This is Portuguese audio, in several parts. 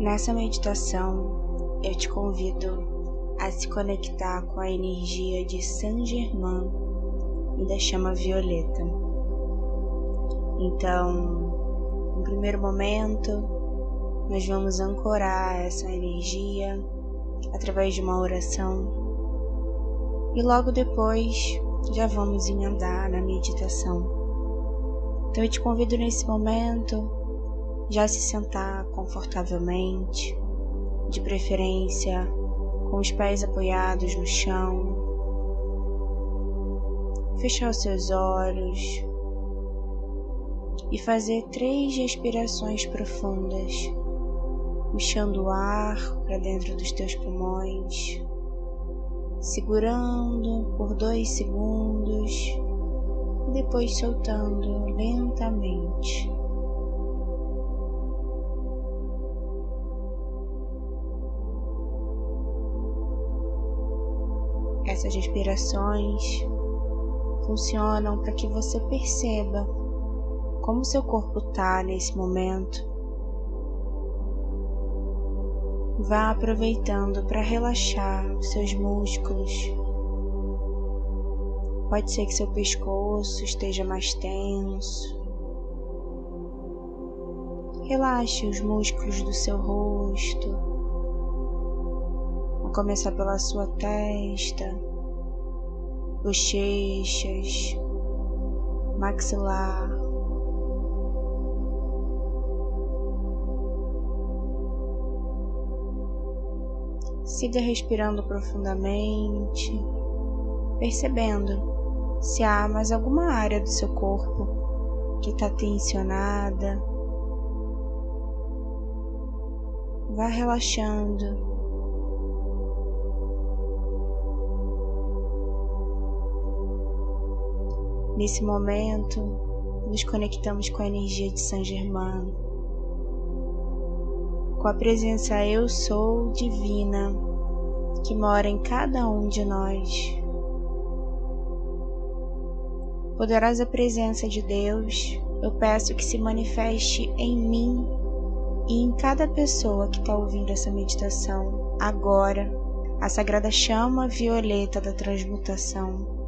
Nessa meditação, eu te convido a se conectar com a energia de Saint Germain e da chama violeta. Então, no primeiro momento, nós vamos ancorar essa energia através de uma oração e logo depois já vamos emendar na meditação. Então eu te convido nesse momento já se sentar confortavelmente, de preferência com os pés apoiados no chão. Fechar os seus olhos e fazer três respirações profundas, puxando o ar para dentro dos teus pulmões, segurando por dois segundos e depois soltando lentamente. Essas respirações funcionam para que você perceba como seu corpo está nesse momento. Vá aproveitando para relaxar seus músculos. Pode ser que seu pescoço esteja mais tenso. Relaxe os músculos do seu rosto começar pela sua testa, bochechas, maxilar. Siga respirando profundamente, percebendo se há mais alguma área do seu corpo que está tensionada. Vá relaxando Nesse momento, nos conectamos com a energia de Saint Germain, com a presença Eu Sou divina que mora em cada um de nós. Poderosa presença de Deus, eu peço que se manifeste em mim e em cada pessoa que está ouvindo essa meditação agora, a sagrada chama violeta da transmutação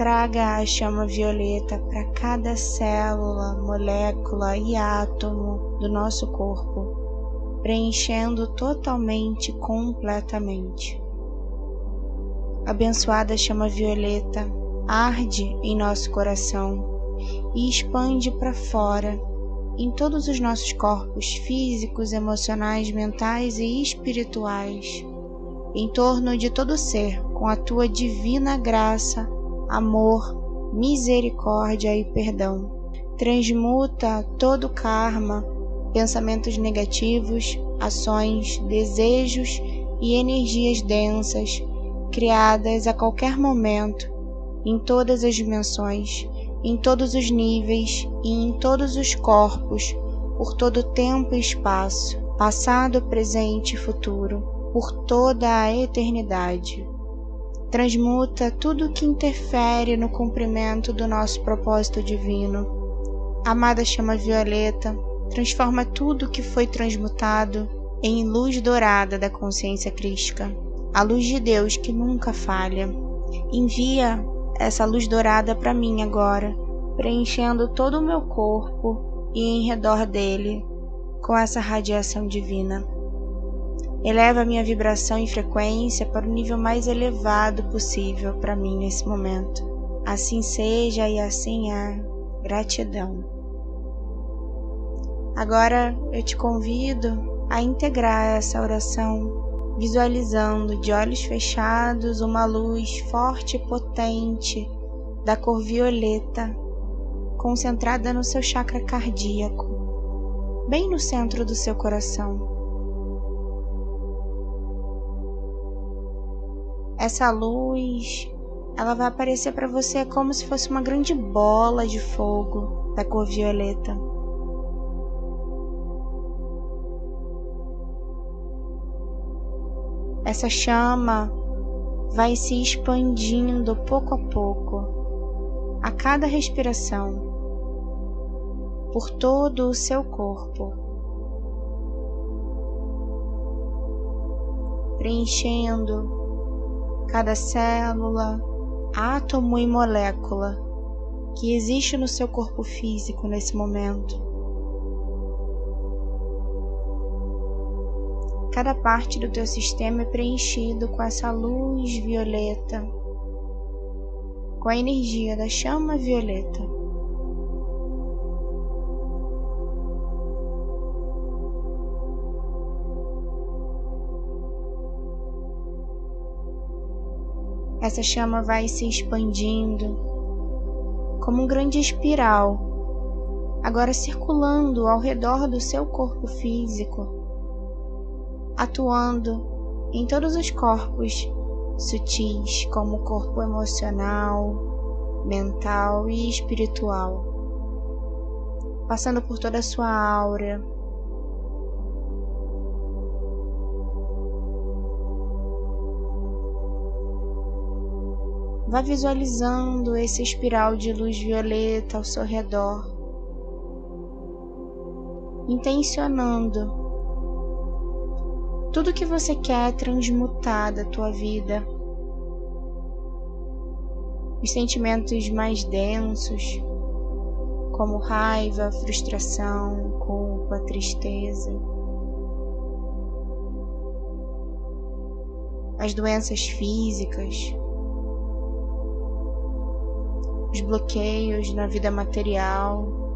Traga a chama violeta para cada célula, molécula e átomo do nosso corpo, preenchendo totalmente, completamente. Abençoada chama violeta arde em nosso coração e expande para fora em todos os nossos corpos físicos, emocionais, mentais e espirituais, em torno de todo ser, com a tua divina graça amor, misericórdia e perdão. Transmuta todo karma, pensamentos negativos, ações, desejos e energias densas criadas a qualquer momento, em todas as dimensões, em todos os níveis e em todos os corpos, por todo tempo e espaço, passado, presente e futuro, por toda a eternidade transmuta tudo que interfere no cumprimento do nosso propósito divino. Amada chama violeta, transforma tudo que foi transmutado em luz dourada da consciência crística, a luz de Deus que nunca falha. Envia essa luz dourada para mim agora, preenchendo todo o meu corpo e em redor dele com essa radiação divina. Eleva a minha vibração e frequência para o nível mais elevado possível para mim nesse momento. Assim seja e assim é. Gratidão. Agora eu te convido a integrar essa oração, visualizando de olhos fechados uma luz forte e potente da cor violeta, concentrada no seu chakra cardíaco, bem no centro do seu coração. Essa luz ela vai aparecer para você como se fosse uma grande bola de fogo da cor violeta. Essa chama vai se expandindo pouco a pouco, a cada respiração, por todo o seu corpo, preenchendo cada célula, átomo e molécula que existe no seu corpo físico nesse momento. Cada parte do teu sistema é preenchido com essa luz violeta, com a energia da chama violeta. Essa chama vai se expandindo como um grande espiral, agora circulando ao redor do seu corpo físico, atuando em todos os corpos sutis, como o corpo emocional, mental e espiritual, passando por toda a sua aura, Vá visualizando esse espiral de luz violeta ao seu redor, intencionando tudo que você quer transmutar da tua vida. Os sentimentos mais densos, como raiva, frustração, culpa, tristeza. As doenças físicas, os bloqueios na vida material.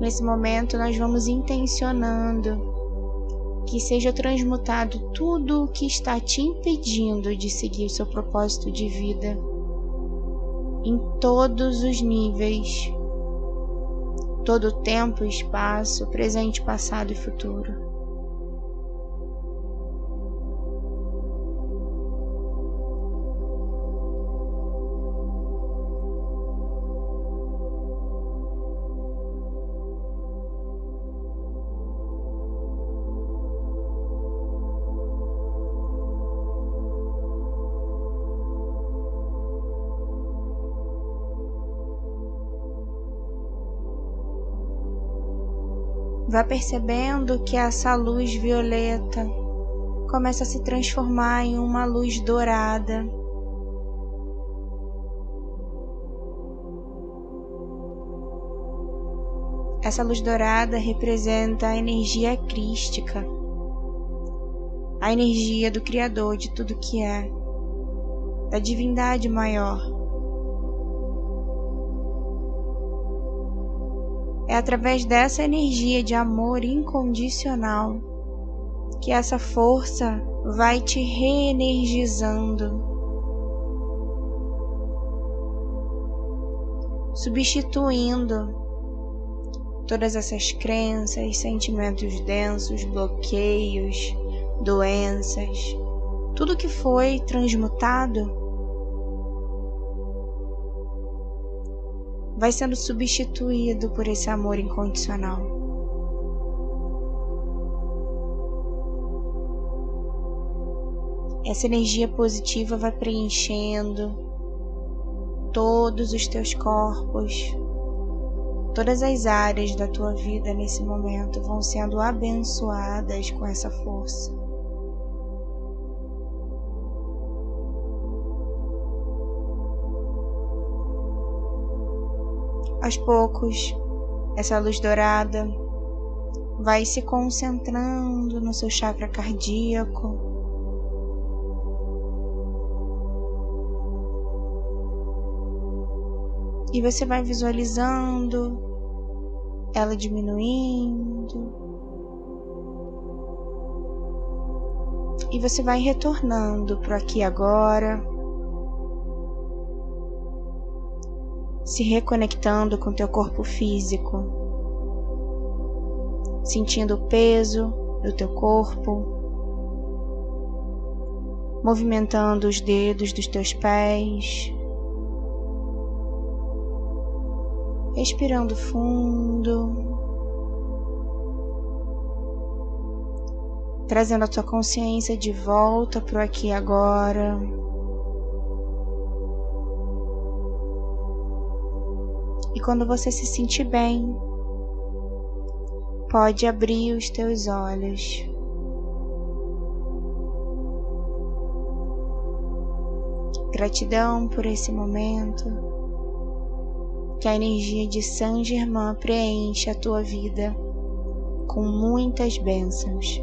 Nesse momento, nós vamos intencionando que seja transmutado tudo o que está te impedindo de seguir o seu propósito de vida em todos os níveis, todo o tempo e espaço, presente, passado e futuro. Vá percebendo que essa luz violeta começa a se transformar em uma luz dourada. Essa luz dourada representa a energia crística, a energia do Criador de tudo que é, da divindade maior. É através dessa energia de amor incondicional que essa força vai te reenergizando, substituindo todas essas crenças, sentimentos densos, bloqueios, doenças, tudo que foi transmutado vai sendo substituído por esse amor incondicional. Essa energia positiva vai preenchendo todos os teus corpos, todas as áreas da tua vida nesse momento vão sendo abençoadas com essa força. Aos poucos, essa luz dourada vai se concentrando no seu chakra cardíaco. E você vai visualizando ela diminuindo. E você vai retornando para aqui agora. Se reconectando com teu corpo físico, sentindo o peso do teu corpo, movimentando os dedos dos teus pés, respirando fundo, trazendo a tua consciência de volta para o aqui e agora. E quando você se sentir bem, pode abrir os teus olhos. Gratidão por esse momento. Que a energia de Saint Germain preencha a tua vida com muitas bênçãos.